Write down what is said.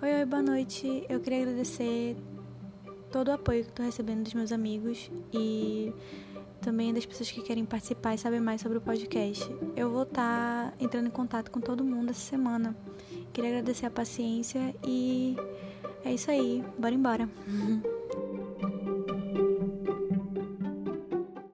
Oi, oi, boa noite. Eu queria agradecer todo o apoio que estou recebendo dos meus amigos e também das pessoas que querem participar e saber mais sobre o podcast. Eu vou estar tá entrando em contato com todo mundo essa semana. Queria agradecer a paciência e é isso aí. Bora embora.